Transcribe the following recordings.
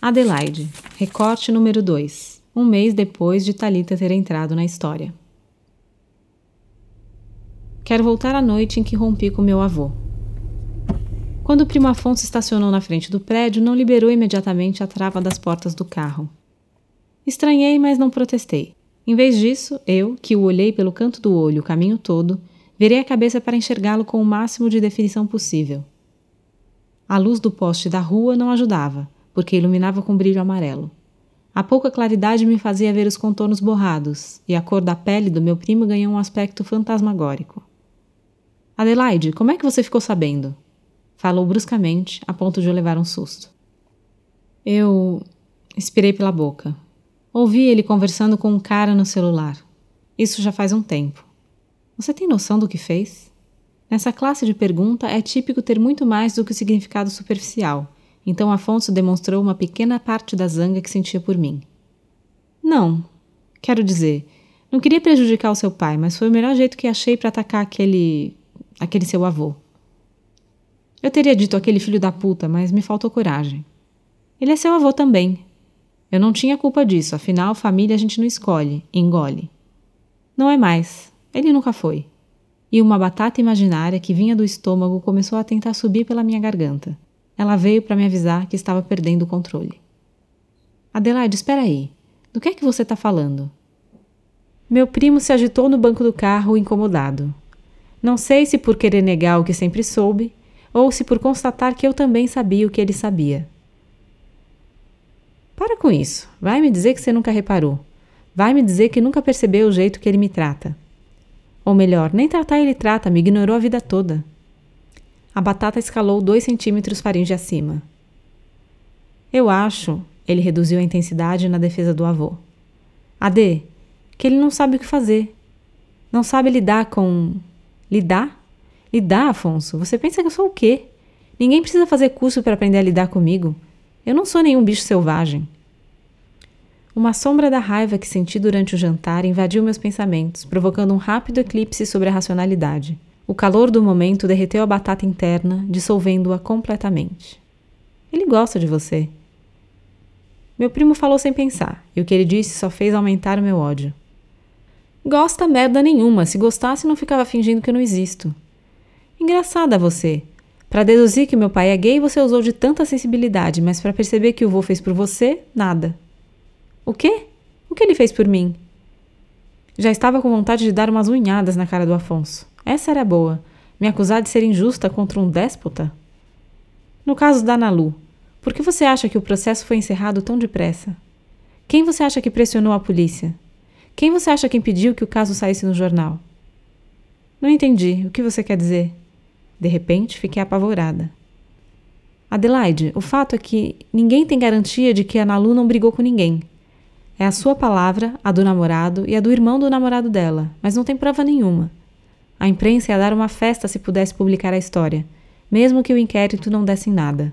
Adelaide, recorte número 2, um mês depois de Talita ter entrado na história. Quero voltar à noite em que rompi com meu avô. Quando o primo Afonso estacionou na frente do prédio, não liberou imediatamente a trava das portas do carro. Estranhei, mas não protestei. Em vez disso, eu, que o olhei pelo canto do olho o caminho todo, virei a cabeça para enxergá-lo com o máximo de definição possível. A luz do poste da rua não ajudava, porque iluminava com brilho amarelo. A pouca claridade me fazia ver os contornos borrados, e a cor da pele do meu primo ganhou um aspecto fantasmagórico. Adelaide, como é que você ficou sabendo? Falou bruscamente, a ponto de eu levar um susto. Eu. expirei pela boca. Ouvi ele conversando com um cara no celular. Isso já faz um tempo. Você tem noção do que fez? Nessa classe de pergunta é típico ter muito mais do que o significado superficial então Afonso demonstrou uma pequena parte da zanga que sentia por mim. Não, quero dizer, não queria prejudicar o seu pai, mas foi o melhor jeito que achei para atacar aquele. aquele seu avô. Eu teria dito aquele filho da puta, mas me faltou coragem. Ele é seu avô também. Eu não tinha culpa disso, afinal, família a gente não escolhe, engole. Não é mais. Ele nunca foi. E uma batata imaginária que vinha do estômago começou a tentar subir pela minha garganta. Ela veio para me avisar que estava perdendo o controle. Adelaide, espera aí. Do que é que você está falando? Meu primo se agitou no banco do carro, incomodado. Não sei se por querer negar o que sempre soube, ou se por constatar que eu também sabia o que ele sabia. Para com isso. Vai me dizer que você nunca reparou. Vai me dizer que nunca percebeu o jeito que ele me trata. Ou melhor, nem tratar ele trata, me ignorou a vida toda. A batata escalou dois centímetros faringe acima. Eu acho, ele reduziu a intensidade na defesa do avô. Ade, que ele não sabe o que fazer. Não sabe lidar com. Lidar? Lidar, Afonso? Você pensa que eu sou o quê? Ninguém precisa fazer curso para aprender a lidar comigo. Eu não sou nenhum bicho selvagem. Uma sombra da raiva que senti durante o jantar invadiu meus pensamentos, provocando um rápido eclipse sobre a racionalidade. O calor do momento derreteu a batata interna, dissolvendo-a completamente. Ele gosta de você. Meu primo falou sem pensar, e o que ele disse só fez aumentar o meu ódio. Gosta merda nenhuma, se gostasse não ficava fingindo que eu não existo. Engraçada você. Para deduzir que meu pai é gay, você usou de tanta sensibilidade, mas para perceber que o vô fez por você, nada. O quê? O que ele fez por mim? Já estava com vontade de dar umas unhadas na cara do Afonso. Essa era boa. Me acusar de ser injusta contra um déspota? No caso da Nalu, por que você acha que o processo foi encerrado tão depressa? Quem você acha que pressionou a polícia? Quem você acha que impediu que o caso saísse no jornal? Não entendi. O que você quer dizer? De repente, fiquei apavorada. Adelaide, o fato é que ninguém tem garantia de que a Nalu não brigou com ninguém. É a sua palavra, a do namorado e a do irmão do namorado dela, mas não tem prova nenhuma. A imprensa ia dar uma festa se pudesse publicar a história, mesmo que o inquérito não desse em nada.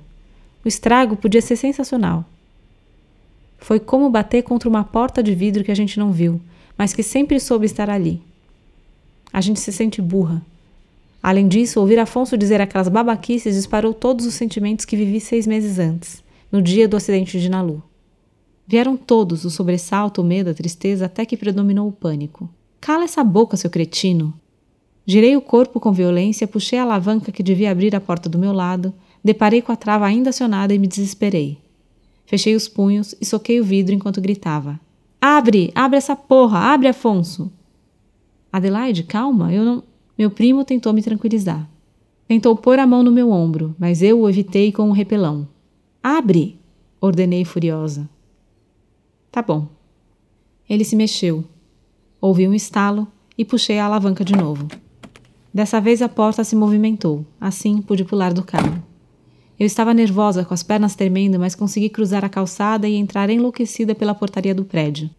O estrago podia ser sensacional. Foi como bater contra uma porta de vidro que a gente não viu, mas que sempre soube estar ali. A gente se sente burra. Além disso, ouvir Afonso dizer aquelas babaquices disparou todos os sentimentos que vivi seis meses antes, no dia do acidente de Nalu. Vieram todos, o sobressalto, o medo, a tristeza, até que predominou o pânico. Cala essa boca, seu cretino! Girei o corpo com violência, puxei a alavanca que devia abrir a porta do meu lado, deparei com a trava ainda acionada e me desesperei. Fechei os punhos e soquei o vidro enquanto gritava: Abre! Abre essa porra! Abre, Afonso! Adelaide, calma, eu não. Meu primo tentou me tranquilizar. Tentou pôr a mão no meu ombro, mas eu o evitei com um repelão. Abre! ordenei furiosa. Tá bom. Ele se mexeu. Ouvi um estalo e puxei a alavanca de novo. Dessa vez a porta se movimentou, assim pude pular do carro. Eu estava nervosa, com as pernas tremendo, mas consegui cruzar a calçada e entrar enlouquecida pela portaria do prédio.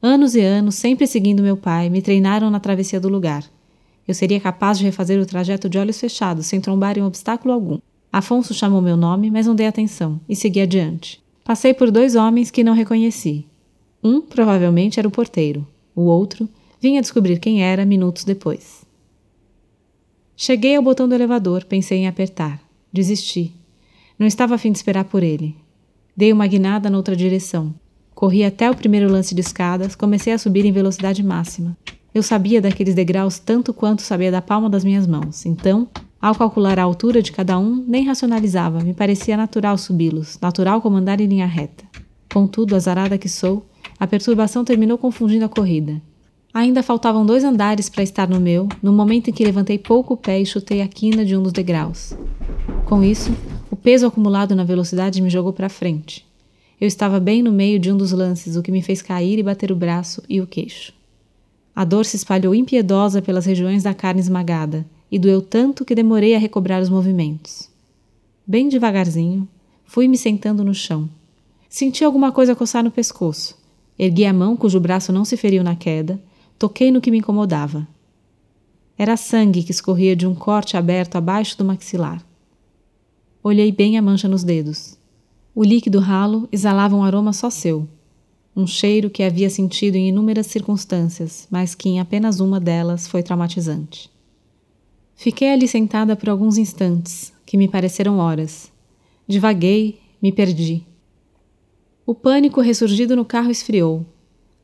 Anos e anos, sempre seguindo meu pai, me treinaram na travessia do lugar. Eu seria capaz de refazer o trajeto de olhos fechados, sem trombar em obstáculo algum. Afonso chamou meu nome, mas não dei atenção, e segui adiante. Passei por dois homens que não reconheci. Um provavelmente era o porteiro, o outro vinha descobrir quem era minutos depois. Cheguei ao botão do elevador, pensei em apertar. Desisti. Não estava a fim de esperar por ele. Dei uma guinada noutra direção. Corri até o primeiro lance de escadas, comecei a subir em velocidade máxima. Eu sabia daqueles degraus tanto quanto sabia da palma das minhas mãos, então, ao calcular a altura de cada um, nem racionalizava, me parecia natural subi-los, natural comandar em linha reta. Contudo, azarada que sou, a perturbação terminou confundindo a corrida. Ainda faltavam dois andares para estar no meu, no momento em que levantei pouco o pé e chutei a quina de um dos degraus. Com isso, o peso acumulado na velocidade me jogou para frente. Eu estava bem no meio de um dos lances, o que me fez cair e bater o braço e o queixo. A dor se espalhou impiedosa pelas regiões da carne esmagada e doeu tanto que demorei a recobrar os movimentos. Bem devagarzinho, fui me sentando no chão. Senti alguma coisa coçar no pescoço. Ergui a mão, cujo braço não se feriu na queda, toquei no que me incomodava. Era sangue que escorria de um corte aberto abaixo do maxilar. Olhei bem a mancha nos dedos. O líquido ralo exalava um aroma só seu, um cheiro que havia sentido em inúmeras circunstâncias, mas que em apenas uma delas foi traumatizante. Fiquei ali sentada por alguns instantes, que me pareceram horas. Divaguei, me perdi. O pânico ressurgido no carro esfriou.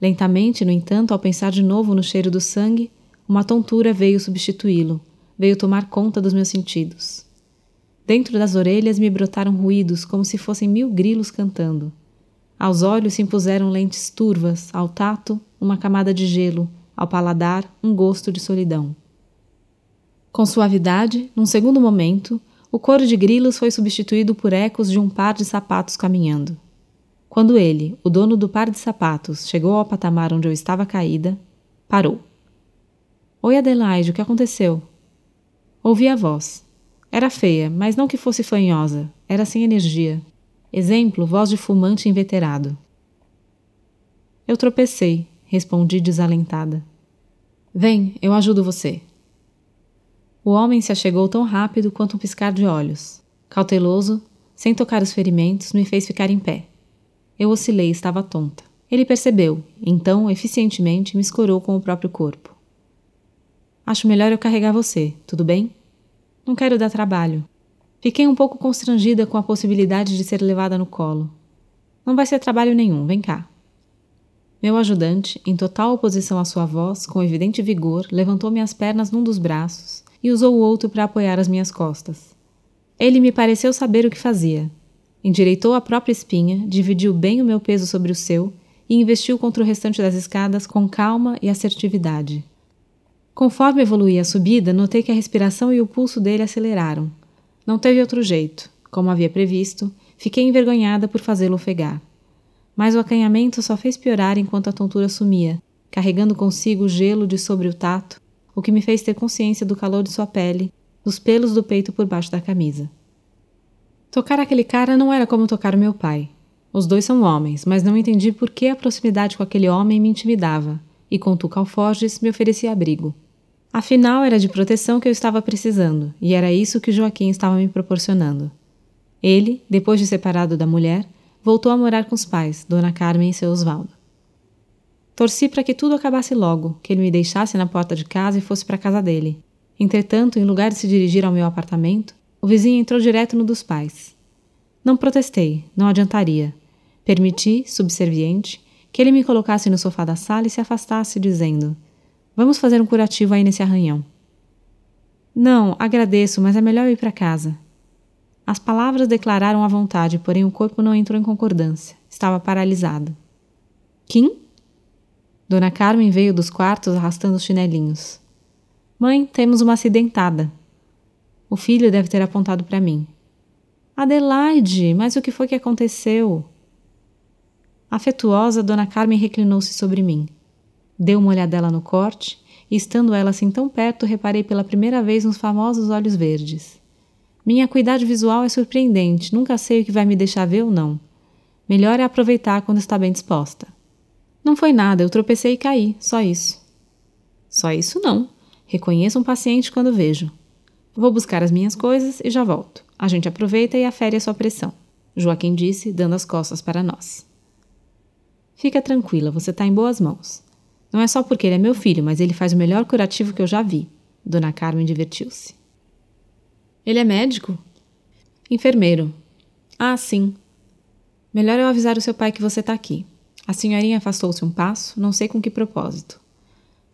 Lentamente, no entanto, ao pensar de novo no cheiro do sangue, uma tontura veio substituí-lo, veio tomar conta dos meus sentidos. Dentro das orelhas me brotaram ruídos como se fossem mil grilos cantando. Aos olhos se impuseram lentes turvas, ao tato, uma camada de gelo, ao paladar, um gosto de solidão. Com suavidade, num segundo momento, o coro de grilos foi substituído por ecos de um par de sapatos caminhando. Quando ele, o dono do par de sapatos, chegou ao patamar onde eu estava caída, parou. Oi, Adelaide, o que aconteceu? Ouvi a voz. Era feia, mas não que fosse fanhosa, era sem energia. Exemplo, voz de fumante inveterado. Eu tropecei, respondi desalentada. Vem, eu ajudo você. O homem se achegou tão rápido quanto um piscar de olhos. Cauteloso, sem tocar os ferimentos, me fez ficar em pé. Eu oscilei, estava tonta. Ele percebeu, então, eficientemente, me escorou com o próprio corpo. Acho melhor eu carregar você, tudo bem? Não quero dar trabalho. Fiquei um pouco constrangida com a possibilidade de ser levada no colo. Não vai ser trabalho nenhum, vem cá. Meu ajudante, em total oposição à sua voz, com evidente vigor, levantou minhas pernas num dos braços e usou o outro para apoiar as minhas costas. Ele me pareceu saber o que fazia. Endireitou a própria espinha, dividiu bem o meu peso sobre o seu e investiu contra o restante das escadas com calma e assertividade. Conforme evoluí a subida, notei que a respiração e o pulso dele aceleraram. Não teve outro jeito. Como havia previsto, fiquei envergonhada por fazê-lo ofegar. Mas o acanhamento só fez piorar enquanto a tontura sumia, carregando consigo o gelo de sobre o tato, o que me fez ter consciência do calor de sua pele, dos pelos do peito por baixo da camisa. Tocar aquele cara não era como tocar meu pai. Os dois são homens, mas não entendi por que a proximidade com aquele homem me intimidava, e com tu alforjes me oferecia abrigo. Afinal, era de proteção que eu estava precisando, e era isso que Joaquim estava me proporcionando. Ele, depois de separado da mulher, voltou a morar com os pais, Dona Carmen e seu Osvaldo. Torci para que tudo acabasse logo, que ele me deixasse na porta de casa e fosse para a casa dele. Entretanto, em lugar de se dirigir ao meu apartamento, o vizinho entrou direto no dos pais. Não protestei, não adiantaria. Permiti, subserviente, que ele me colocasse no sofá da sala e se afastasse, dizendo: Vamos fazer um curativo aí nesse arranhão. Não, agradeço, mas é melhor ir para casa. As palavras declararam a vontade, porém o corpo não entrou em concordância. Estava paralisado. Kim? Dona Carmen veio dos quartos arrastando os chinelinhos. Mãe, temos uma acidentada. O filho deve ter apontado para mim. Adelaide, mas o que foi que aconteceu? Afetuosa, Dona Carmen reclinou-se sobre mim. Dei uma olhadela no corte e, estando ela assim tão perto, reparei pela primeira vez nos famosos olhos verdes. Minha acuidade visual é surpreendente, nunca sei o que vai me deixar ver ou não. Melhor é aproveitar quando está bem disposta. Não foi nada, eu tropecei e caí, só isso. Só isso não. Reconheço um paciente quando vejo. Vou buscar as minhas coisas e já volto. A gente aproveita e afere a sua pressão. Joaquim disse, dando as costas para nós. Fica tranquila, você está em boas mãos. Não é só porque ele é meu filho, mas ele faz o melhor curativo que eu já vi. Dona Carmen divertiu-se. Ele é médico? Enfermeiro. Ah, sim. Melhor eu avisar o seu pai que você está aqui. A senhorinha afastou-se um passo, não sei com que propósito.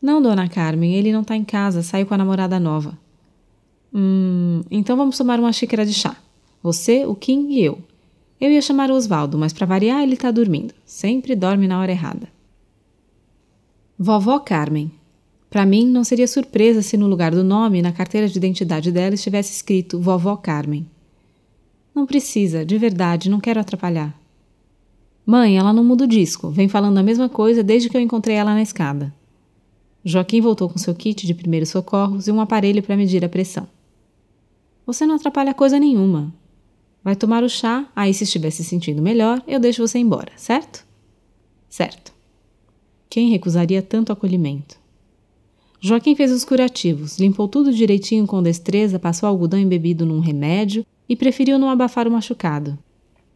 Não, dona Carmen, ele não está em casa, saiu com a namorada nova. Hum, então vamos tomar uma xícara de chá. Você, o Kim e eu. Eu ia chamar o Osvaldo, mas para variar ele está dormindo. Sempre dorme na hora errada. Vovó Carmen. Para mim, não seria surpresa se no lugar do nome, na carteira de identidade dela, estivesse escrito Vovó Carmen. Não precisa, de verdade, não quero atrapalhar. Mãe, ela não muda o disco, vem falando a mesma coisa desde que eu encontrei ela na escada. Joaquim voltou com seu kit de primeiros socorros e um aparelho para medir a pressão. Você não atrapalha coisa nenhuma. Vai tomar o chá, aí se estiver se sentindo melhor, eu deixo você embora, certo? Certo. Quem recusaria tanto acolhimento? Joaquim fez os curativos, limpou tudo direitinho com destreza, passou algodão embebido num remédio e preferiu não abafar o machucado.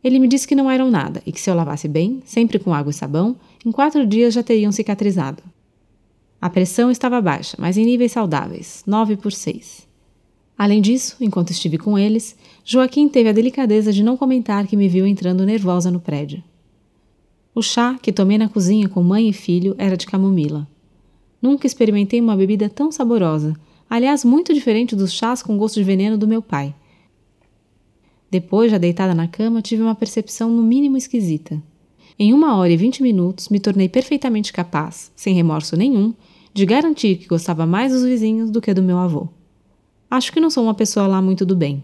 Ele me disse que não eram nada e que se eu lavasse bem, sempre com água e sabão, em quatro dias já teriam cicatrizado. A pressão estava baixa, mas em níveis saudáveis, 9 por 6. Além disso, enquanto estive com eles, Joaquim teve a delicadeza de não comentar que me viu entrando nervosa no prédio. O chá que tomei na cozinha com mãe e filho era de camomila. Nunca experimentei uma bebida tão saborosa, aliás, muito diferente dos chás com gosto de veneno do meu pai. Depois, já deitada na cama, tive uma percepção no mínimo esquisita. Em uma hora e vinte minutos, me tornei perfeitamente capaz, sem remorso nenhum, de garantir que gostava mais dos vizinhos do que do meu avô. Acho que não sou uma pessoa lá muito do bem.